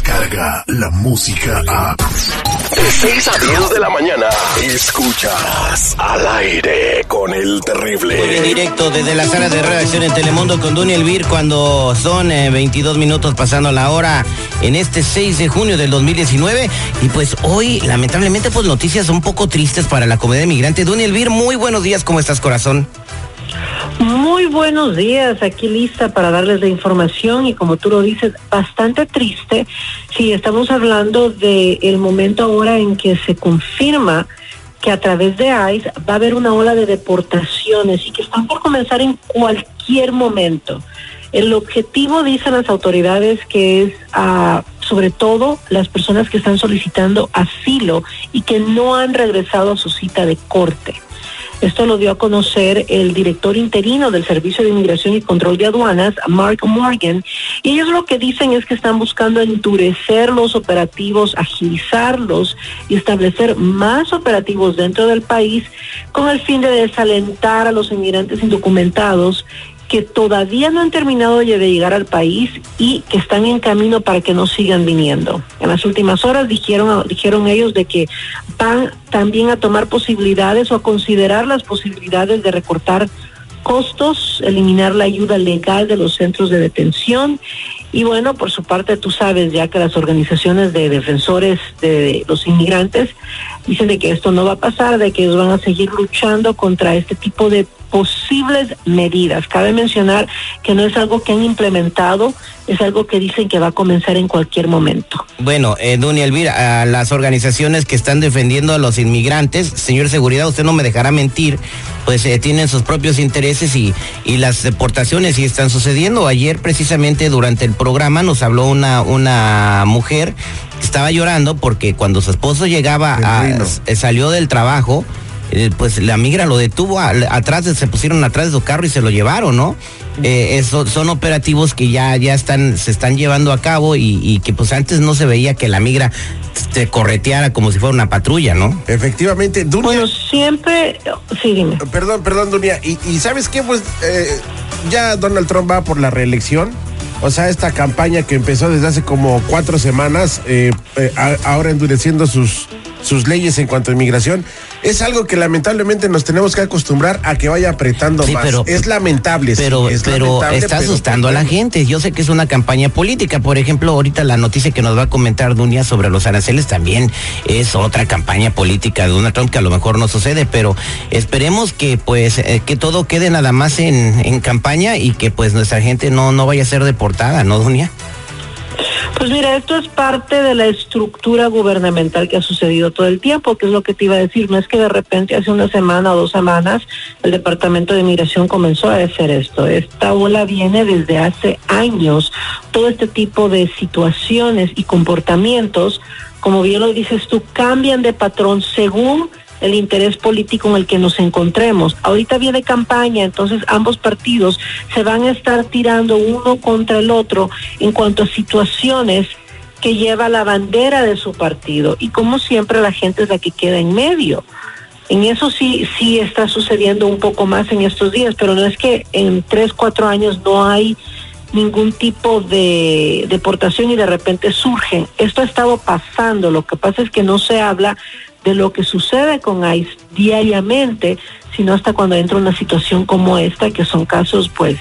llega la música a... De 6 a 10 de la mañana, escuchas al aire con el terrible. Muy bien, directo desde la sala de redacción en Telemundo con Duny Elvir cuando son 22 eh, minutos pasando la hora en este 6 de junio del 2019. Y pues hoy, lamentablemente, pues noticias un poco tristes para la comunidad migrante. Duny Elvir, muy buenos días, ¿cómo estás, corazón? Muy buenos días, aquí lista para darles la información y como tú lo dices, bastante triste. Sí, estamos hablando del el momento ahora en que se confirma que a través de ICE va a haber una ola de deportaciones y que están por comenzar en cualquier momento. El objetivo, dicen las autoridades, que es a, sobre todo las personas que están solicitando asilo y que no han regresado a su cita de corte. Esto lo dio a conocer el director interino del Servicio de Inmigración y Control de Aduanas, Mark Morgan, y ellos lo que dicen es que están buscando endurecer los operativos, agilizarlos y establecer más operativos dentro del país con el fin de desalentar a los inmigrantes indocumentados que todavía no han terminado de llegar al país y que están en camino para que no sigan viniendo. En las últimas horas dijeron, dijeron ellos de que van también a tomar posibilidades o a considerar las posibilidades de recortar costos, eliminar la ayuda legal de los centros de detención y bueno, por su parte tú sabes ya que las organizaciones de defensores de los inmigrantes dicen de que esto no va a pasar, de que ellos van a seguir luchando contra este tipo de posibles medidas. Cabe mencionar que no es algo que han implementado, es algo que dicen que va a comenzar en cualquier momento. Bueno, eh, Dunia Elvira, a las organizaciones que están defendiendo a los inmigrantes, señor Seguridad, usted no me dejará mentir, pues eh, tienen sus propios intereses y, y las deportaciones sí están sucediendo. Ayer precisamente durante el programa nos habló una, una mujer que estaba llorando porque cuando su esposo llegaba, a, eh, salió del trabajo, eh, pues la migra lo detuvo atrás, se pusieron atrás de su carro y se lo llevaron, ¿no? Eh, eso, son operativos que ya, ya están, se están llevando a cabo y, que pues antes no se veía que la migra se correteara como si fuera una patrulla, ¿no? Efectivamente, Dunia. Bueno, siempre, sí, dime. Perdón, perdón, Dunia. Y, y ¿sabes qué? Pues eh, ya Donald Trump va por la reelección. O sea, esta campaña que empezó desde hace como cuatro semanas, ahora endureciendo sus, sus leyes en cuanto a inmigración, es algo que lamentablemente nos tenemos que acostumbrar a que vaya apretando más. Pero, es lamentable. Pero, pero está asustando a la gente. Yo sé que es una campaña política. Por ejemplo, ahorita la noticia que nos va a comentar Dunia sobre los aranceles también es otra campaña política de Donald Trump que a lo mejor no sucede, pero esperemos que pues eh, que todo quede nada más en, en campaña y que pues nuestra gente no, no vaya a ser deportada, ¿no, Dunia? Pues mira, esto es parte de la estructura gubernamental que ha sucedido todo el tiempo, que es lo que te iba a decir. No es que de repente hace una semana o dos semanas el Departamento de Inmigración comenzó a hacer esto. Esta ola viene desde hace años. Todo este tipo de situaciones y comportamientos, como bien lo dices tú, cambian de patrón según el interés político en el que nos encontremos. Ahorita viene campaña, entonces ambos partidos se van a estar tirando uno contra el otro en cuanto a situaciones que lleva la bandera de su partido. Y como siempre la gente es la que queda en medio. En eso sí, sí está sucediendo un poco más en estos días, pero no es que en tres, cuatro años no hay ningún tipo de deportación y de repente surgen. Esto ha estado pasando, lo que pasa es que no se habla de lo que sucede con ICE diariamente, sino hasta cuando entra una situación como esta, que son casos pues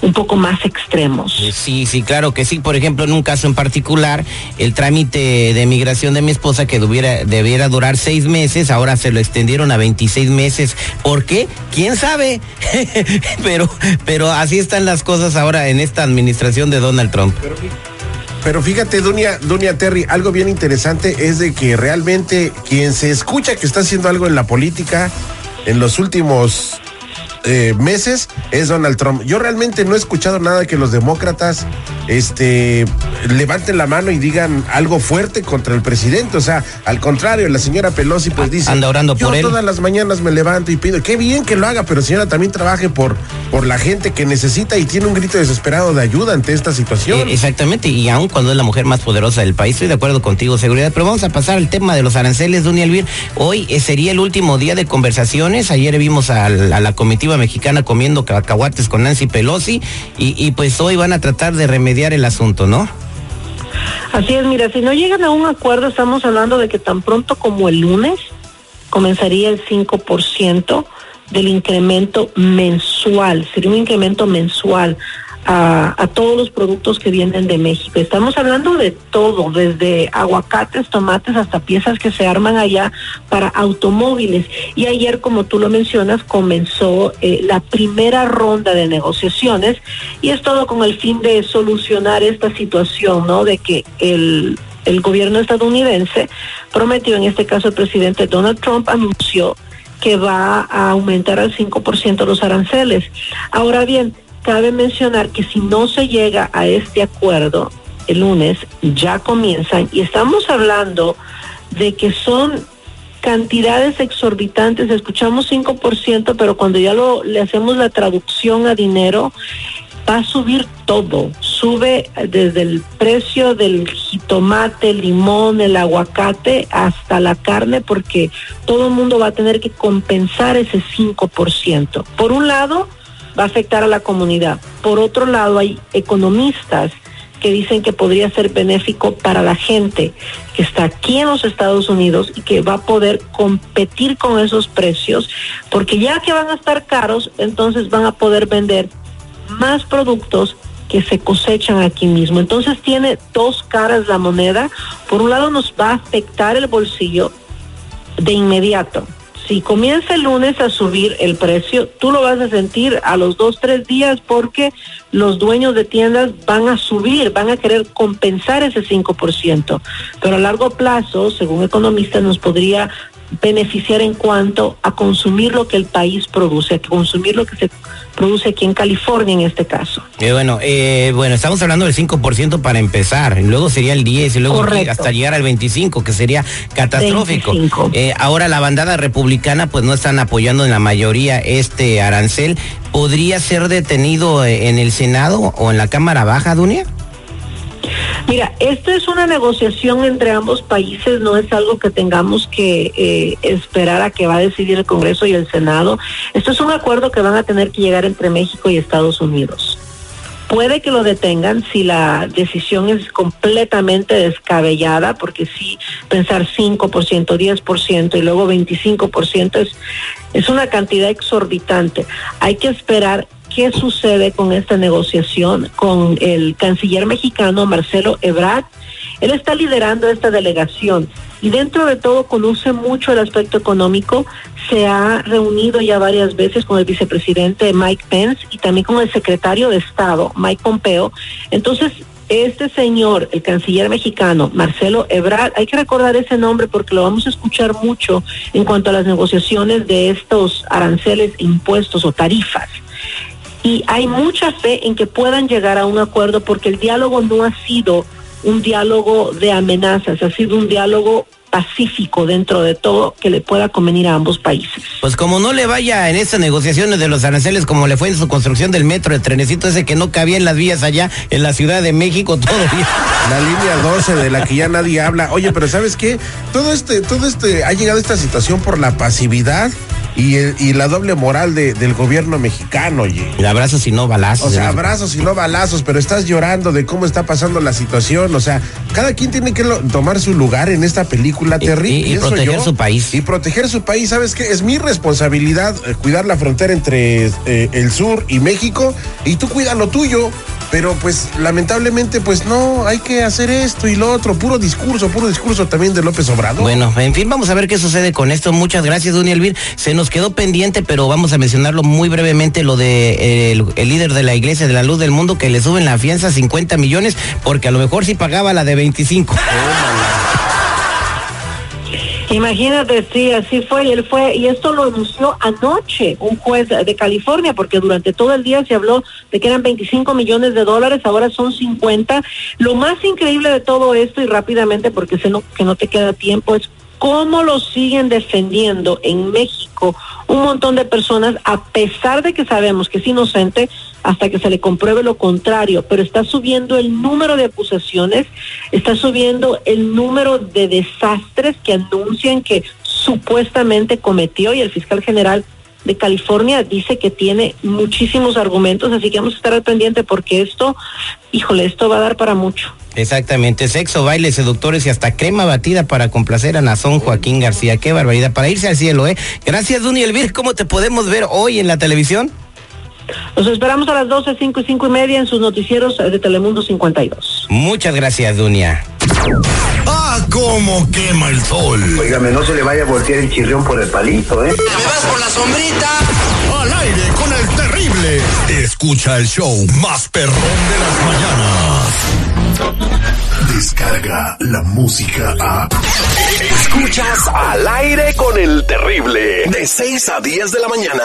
un poco más extremos. Eh, sí, sí, claro que sí. Por ejemplo, en un caso en particular, el trámite de migración de mi esposa que debiera, debiera durar seis meses, ahora se lo extendieron a 26 meses. ¿Por qué? ¿Quién sabe? pero, pero así están las cosas ahora en esta administración de Donald Trump. Pero fíjate, Dunia, Dunia Terry, algo bien interesante es de que realmente quien se escucha que está haciendo algo en la política en los últimos eh, meses es Donald Trump. Yo realmente no he escuchado nada que los demócratas este, levanten la mano y digan algo fuerte contra el presidente. O sea, al contrario, la señora Pelosi pues dice, anda orando yo por él. todas las mañanas me levanto y pido, qué bien que lo haga, pero señora también trabaje por, por la gente que necesita y tiene un grito desesperado de ayuda ante esta situación. Eh, exactamente, y aun cuando es la mujer más poderosa del país, estoy de acuerdo contigo, seguridad, pero vamos a pasar al tema de los aranceles, Dunia Elvir. Hoy eh, sería el último día de conversaciones, ayer vimos a la comitiva mexicana comiendo cacahuates con Nancy Pelosi y, y pues hoy van a tratar de remediar el asunto, ¿no? Así es, mira, si no llegan a un acuerdo, estamos hablando de que tan pronto como el lunes comenzaría el 5% del incremento mensual, sería un incremento mensual a, a, todos los productos que vienen de México. Estamos hablando de todo, desde aguacates, tomates, hasta piezas que se arman allá para automóviles. Y ayer, como tú lo mencionas, comenzó eh, la primera ronda de negociaciones y es todo con el fin de solucionar esta situación, ¿no? De que el el gobierno estadounidense prometió, en este caso el presidente Donald Trump anunció que va a aumentar al 5% los aranceles. Ahora bien, cabe mencionar que si no se llega a este acuerdo el lunes, ya comienzan, y estamos hablando de que son cantidades exorbitantes, escuchamos 5%, pero cuando ya lo, le hacemos la traducción a dinero, va a subir todo. Sube desde el precio del jitomate, el limón, el aguacate, hasta la carne, porque todo el mundo va a tener que compensar ese 5%. Por un lado, va a afectar a la comunidad. Por otro lado, hay economistas que dicen que podría ser benéfico para la gente que está aquí en los Estados Unidos y que va a poder competir con esos precios, porque ya que van a estar caros, entonces van a poder vender más productos que se cosechan aquí mismo. Entonces tiene dos caras la moneda. Por un lado nos va a afectar el bolsillo de inmediato. Si comienza el lunes a subir el precio, tú lo vas a sentir a los dos, tres días porque los dueños de tiendas van a subir, van a querer compensar ese 5%. Pero a largo plazo, según economistas, nos podría beneficiar en cuanto a consumir lo que el país produce, a consumir lo que se produce aquí en California en este caso. Eh, bueno, eh, bueno, estamos hablando del 5% para empezar, luego sería el 10 y luego Correcto. hasta llegar al 25, que sería catastrófico. 25. Eh, ahora la bandada republicana pues no están apoyando en la mayoría este arancel. ¿Podría ser detenido eh, en el Senado o en la Cámara Baja, Dunia? Mira, esto es una negociación entre ambos países, no es algo que tengamos que eh, esperar a que va a decidir el Congreso y el Senado. Esto es un acuerdo que van a tener que llegar entre México y Estados Unidos. Puede que lo detengan si la decisión es completamente descabellada, porque sí, pensar 5%, 10% y luego 25% es, es una cantidad exorbitante. Hay que esperar qué sucede con esta negociación con el canciller mexicano Marcelo Ebrard. Él está liderando esta delegación y dentro de todo conoce mucho el aspecto económico. Se ha reunido ya varias veces con el vicepresidente Mike Pence y también con el secretario de Estado Mike Pompeo. Entonces, este señor, el canciller mexicano, Marcelo Ebrard, hay que recordar ese nombre porque lo vamos a escuchar mucho en cuanto a las negociaciones de estos aranceles, impuestos o tarifas y hay mucha fe en que puedan llegar a un acuerdo porque el diálogo no ha sido un diálogo de amenazas, ha sido un diálogo pacífico dentro de todo que le pueda convenir a ambos países. Pues como no le vaya en estas negociaciones de los aranceles como le fue en su construcción del metro, el trenecito ese que no cabía en las vías allá en la Ciudad de México todavía. La línea 12 de la que ya nadie habla. Oye, pero ¿sabes qué? Todo este, todo este, ha llegado esta situación por la pasividad y, el- y la doble moral de- del gobierno mexicano, oye. El abrazo si no balazos. O sea, abrazos y no balazos, pero estás llorando de cómo está pasando la situación. O sea, cada quien tiene que lo- tomar su lugar en esta película, Y- y- y proteger su país. Y proteger su país, ¿sabes qué? Es mi responsabilidad eh, cuidar la frontera entre eh, el sur y México y tú cuida lo tuyo. Pero pues lamentablemente pues no, hay que hacer esto y lo otro. Puro discurso, puro discurso también de López Obrador. Bueno, en fin, vamos a ver qué sucede con esto. Muchas gracias, Duny Elvir. Se nos quedó pendiente, pero vamos a mencionarlo muy brevemente, lo de eh, el, el líder de la Iglesia de la Luz del Mundo, que le suben la fianza a 50 millones, porque a lo mejor sí pagaba la de 25. Imagínate, sí, así fue, y él fue, y esto lo anunció anoche un juez de California, porque durante todo el día se habló de que eran 25 millones de dólares, ahora son 50. Lo más increíble de todo esto, y rápidamente, porque sé que no te queda tiempo, es cómo lo siguen defendiendo en México un montón de personas, a pesar de que sabemos que es inocente, hasta que se le compruebe lo contrario, pero está subiendo el número de acusaciones, está subiendo el número de desastres que anuncian que supuestamente cometió y el fiscal general de California dice que tiene muchísimos argumentos, así que vamos a estar al pendiente porque esto, híjole, esto va a dar para mucho. Exactamente, sexo, baile, seductores y hasta crema batida para complacer a Nazón Joaquín García. Qué barbaridad, para irse al cielo, ¿eh? Gracias, Duny Elvir. ¿Cómo te podemos ver hoy en la televisión? Los esperamos a las 12, 5 y 5 y media en sus noticieros de Telemundo 52. Muchas gracias, Dunia. ¡Ah, cómo quema el sol! Óigame, no se le vaya a voltear el chirrión por el palito, ¿eh? ¿Me vas por la sombrita? Al aire con el terrible. Escucha el show más perrón de las mañanas. Descarga la música a. Escuchas al aire con el terrible. De 6 a 10 de la mañana.